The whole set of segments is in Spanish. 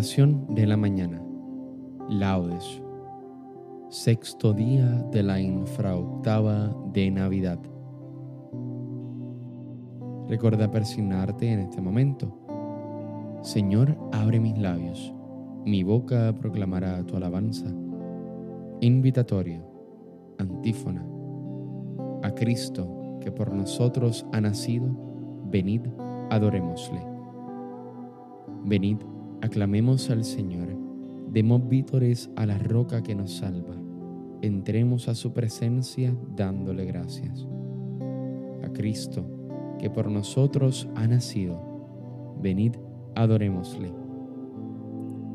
De la mañana. Laudes. Sexto día de la infraoctava de Navidad. Recuerda persignarte en este momento. Señor, abre mis labios. Mi boca proclamará tu alabanza. Invitatorio. Antífona. A Cristo que por nosotros ha nacido, venid, adorémosle. Venid, aclamemos al Señor, demos vítores a la roca que nos salva, entremos a su presencia dándole gracias. A Cristo, que por nosotros ha nacido, venid, adorémosle.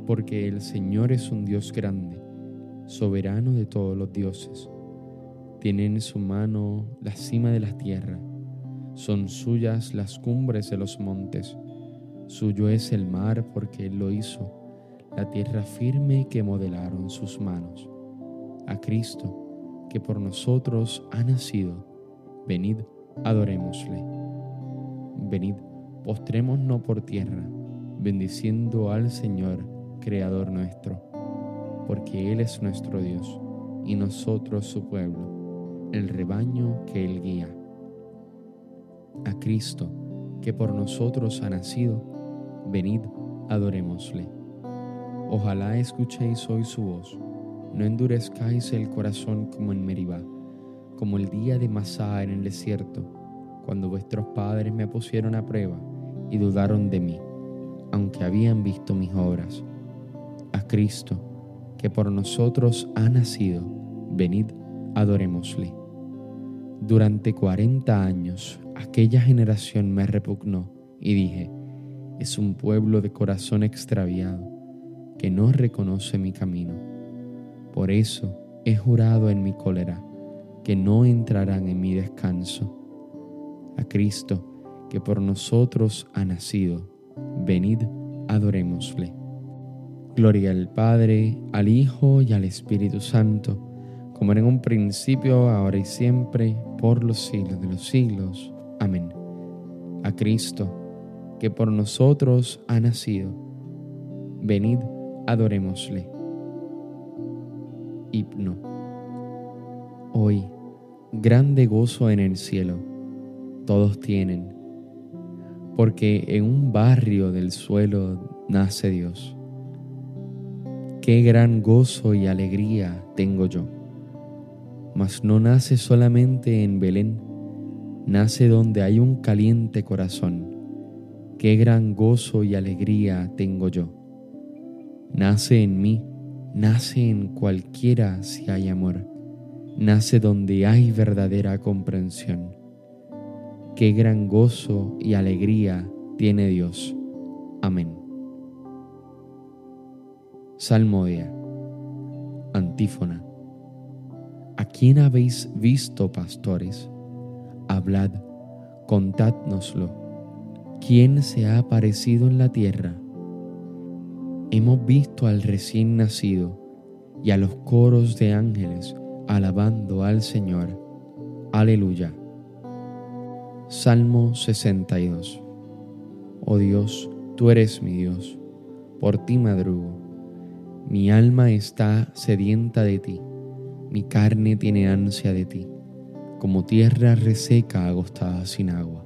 Porque el Señor es un Dios grande, soberano de todos los dioses. Tiene en su mano la cima de la tierra, son suyas las cumbres de los montes Suyo es el mar porque Él lo hizo, la tierra firme que modelaron sus manos. A Cristo, que por nosotros ha nacido, venid, adorémosle. Venid, postrémonos por tierra, bendiciendo al Señor, Creador nuestro, porque Él es nuestro Dios y nosotros su pueblo, el rebaño que Él guía. A Cristo, que por nosotros ha nacido, venid, adorémosle. Ojalá escuchéis hoy su voz, no endurezcáis el corazón como en Meribá, como el día de Masá en el desierto, cuando vuestros padres me pusieron a prueba y dudaron de mí, aunque habían visto mis obras. A Cristo, que por nosotros ha nacido, venid, adorémosle. Durante cuarenta años aquella generación me repugnó y dije, es un pueblo de corazón extraviado que no reconoce mi camino. Por eso he jurado en mi cólera que no entrarán en mi descanso. A Cristo, que por nosotros ha nacido, venid, adorémosle. Gloria al Padre, al Hijo y al Espíritu Santo, como era en un principio, ahora y siempre, por los siglos de los siglos. Amén. A Cristo, que por nosotros ha nacido. Venid, adorémosle. Hipno. Hoy, grande gozo en el cielo, todos tienen, porque en un barrio del suelo nace Dios. Qué gran gozo y alegría tengo yo, mas no nace solamente en Belén, nace donde hay un caliente corazón qué gran gozo y alegría tengo yo. Nace en mí, nace en cualquiera si hay amor, nace donde hay verdadera comprensión. Qué gran gozo y alegría tiene Dios. Amén. Salmodia. Antífona. ¿A quién habéis visto, pastores? Hablad, contádnoslo ¿Quién se ha aparecido en la tierra? Hemos visto al recién nacido y a los coros de ángeles alabando al Señor. Aleluya. Salmo 62. Oh Dios, tú eres mi Dios, por ti madrugo. Mi alma está sedienta de ti, mi carne tiene ansia de ti, como tierra reseca agostada sin agua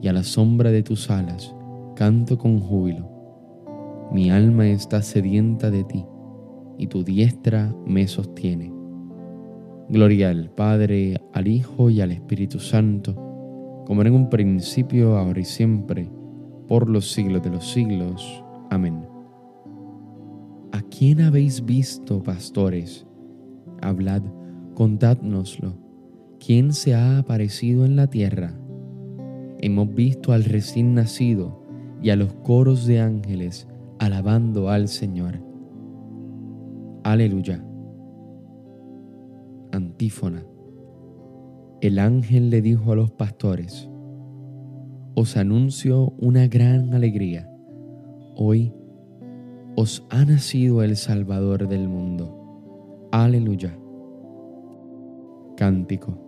y a la sombra de tus alas canto con júbilo. Mi alma está sedienta de ti, y tu diestra me sostiene. Gloria al Padre, al Hijo y al Espíritu Santo, como en un principio, ahora y siempre, por los siglos de los siglos. Amén. ¿A quién habéis visto, pastores? Hablad, contádnoslo. ¿Quién se ha aparecido en la tierra? Hemos visto al recién nacido y a los coros de ángeles alabando al Señor. Aleluya. Antífona. El ángel le dijo a los pastores, Os anuncio una gran alegría. Hoy os ha nacido el Salvador del mundo. Aleluya. Cántico.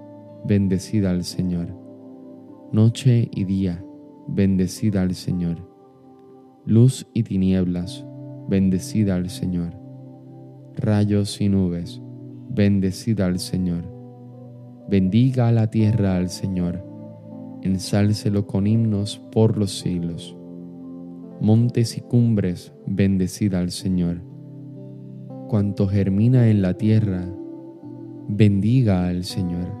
bendecida al Señor. Noche y día, bendecida al Señor. Luz y tinieblas, bendecida al Señor. Rayos y nubes, bendecida al Señor. Bendiga la tierra al Señor, ensálcelo con himnos por los siglos montes y cumbres, bendecida al Señor. Cuanto germina en la tierra, bendiga al Señor.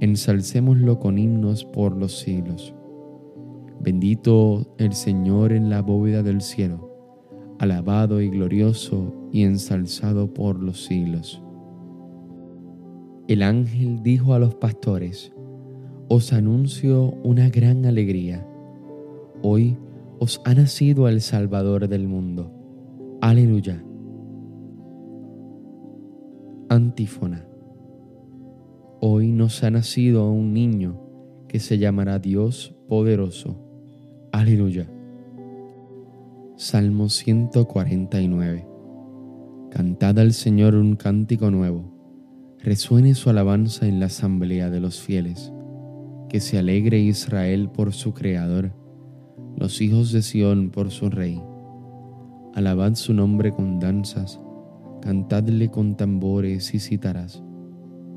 ensalcémoslo con himnos por los siglos. Bendito el Señor en la bóveda del cielo, alabado y glorioso y ensalzado por los siglos. El ángel dijo a los pastores, Os anuncio una gran alegría. Hoy os ha nacido el Salvador del mundo. Aleluya. Antífona. Hoy nos ha nacido un niño que se llamará Dios poderoso. Aleluya. Salmo 149. Cantad al Señor un cántico nuevo. Resuene su alabanza en la asamblea de los fieles. Que se alegre Israel por su Creador los hijos de Sión por su Rey. Alabad su nombre con danzas, cantadle con tambores y cítaras,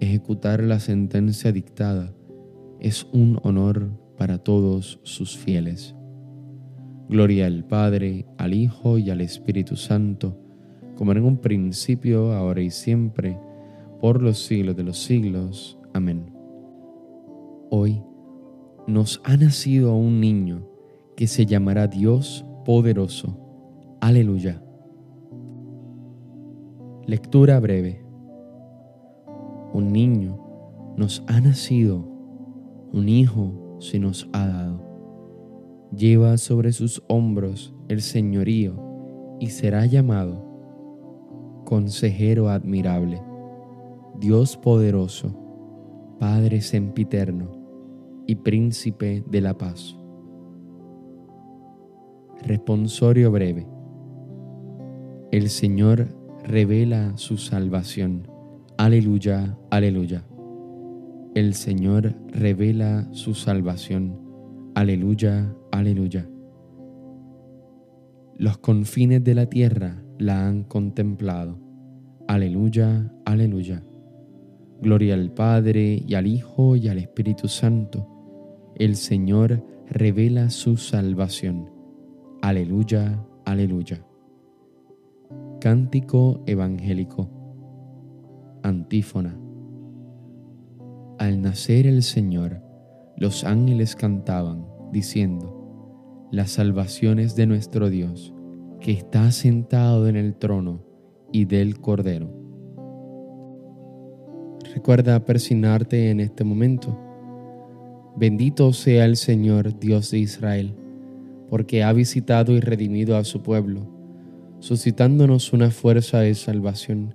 Ejecutar la sentencia dictada es un honor para todos sus fieles. Gloria al Padre, al Hijo y al Espíritu Santo, como en un principio, ahora y siempre, por los siglos de los siglos. Amén. Hoy nos ha nacido un niño que se llamará Dios poderoso. Aleluya. Lectura breve. Un niño nos ha nacido, un hijo se nos ha dado. Lleva sobre sus hombros el señorío y será llamado Consejero admirable, Dios poderoso, Padre sempiterno y Príncipe de la paz. Responsorio breve. El Señor revela su salvación. Aleluya, aleluya. El Señor revela su salvación. Aleluya, aleluya. Los confines de la tierra la han contemplado. Aleluya, aleluya. Gloria al Padre y al Hijo y al Espíritu Santo. El Señor revela su salvación. Aleluya, aleluya. Cántico evangélico. Antífona. Al nacer el Señor, los ángeles cantaban, diciendo, La salvación es de nuestro Dios, que está sentado en el trono y del Cordero. Recuerda persignarte en este momento. Bendito sea el Señor, Dios de Israel, porque ha visitado y redimido a su pueblo suscitándonos una fuerza de salvación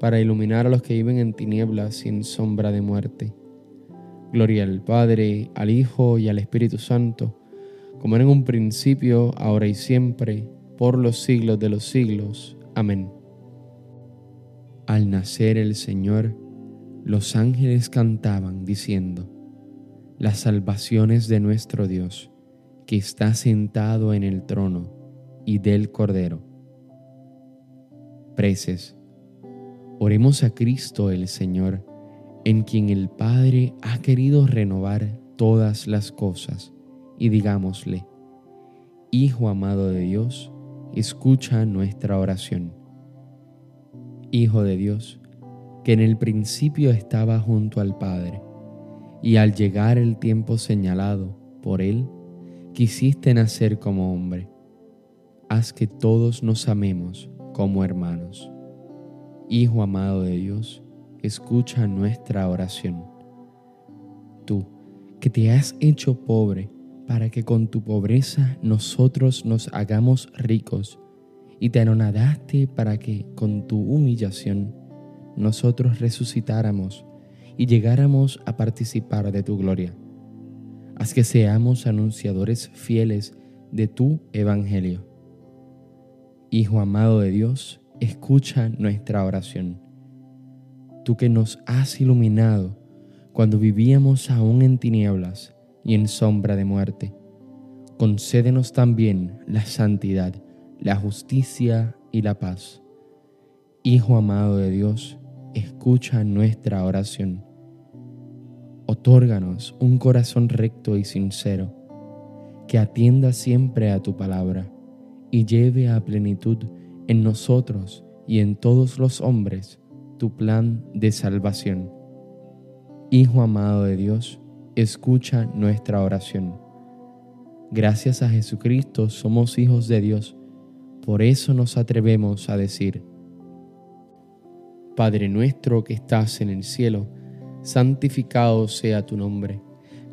para iluminar a los que viven en tinieblas sin sombra de muerte. Gloria al Padre, al Hijo y al Espíritu Santo, como era en un principio, ahora y siempre, por los siglos de los siglos. Amén. Al nacer el Señor, los ángeles cantaban diciendo, Las salvaciones de nuestro Dios, que está sentado en el trono y del Cordero preces. Oremos a Cristo el Señor, en quien el Padre ha querido renovar todas las cosas, y digámosle, Hijo amado de Dios, escucha nuestra oración. Hijo de Dios, que en el principio estaba junto al Padre, y al llegar el tiempo señalado por Él, quisiste nacer como hombre. Haz que todos nos amemos como hermanos. Hijo amado de Dios, escucha nuestra oración. Tú, que te has hecho pobre para que con tu pobreza nosotros nos hagamos ricos, y te anonadaste para que con tu humillación nosotros resucitáramos y llegáramos a participar de tu gloria. Haz que seamos anunciadores fieles de tu evangelio Hijo amado de Dios, escucha nuestra oración. Tú que nos has iluminado cuando vivíamos aún en tinieblas y en sombra de muerte, concédenos también la santidad, la justicia y la paz. Hijo amado de Dios, escucha nuestra oración. Otórganos un corazón recto y sincero, que atienda siempre a tu palabra y lleve a plenitud en nosotros y en todos los hombres tu plan de salvación. Hijo amado de Dios, escucha nuestra oración. Gracias a Jesucristo somos hijos de Dios, por eso nos atrevemos a decir, Padre nuestro que estás en el cielo, santificado sea tu nombre,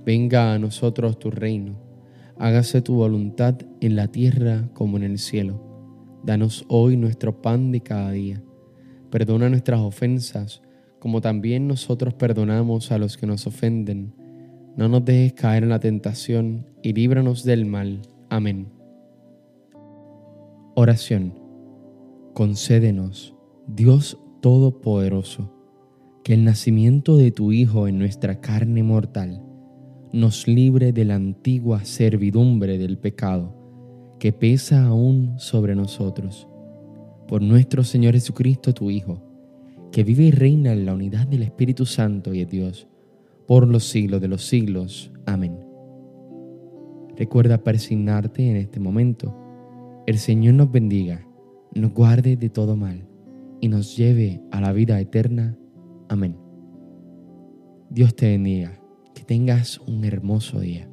venga a nosotros tu reino, hágase tu voluntad en la tierra como en el cielo. Danos hoy nuestro pan de cada día, perdona nuestras ofensas, como también nosotros perdonamos a los que nos ofenden no nos dejes caer en la tentación y líbranos del mal. Amén. Oración. Concédenos, Dios Todopoderoso, que el nacimiento de tu Hijo en nuestra carne mortal nos libre de la antigua servidumbre del pecado que pesa aún sobre nosotros. Por nuestro Señor Jesucristo, tu Hijo, que vive y reina en la unidad del Espíritu Santo y de Dios, por los siglos de los siglos. Amén. Recuerda persignarte en este momento. El Señor nos bendiga, nos guarde de todo mal y nos lleve a la vida eterna. Amén. Dios te bendiga, que tengas un hermoso día.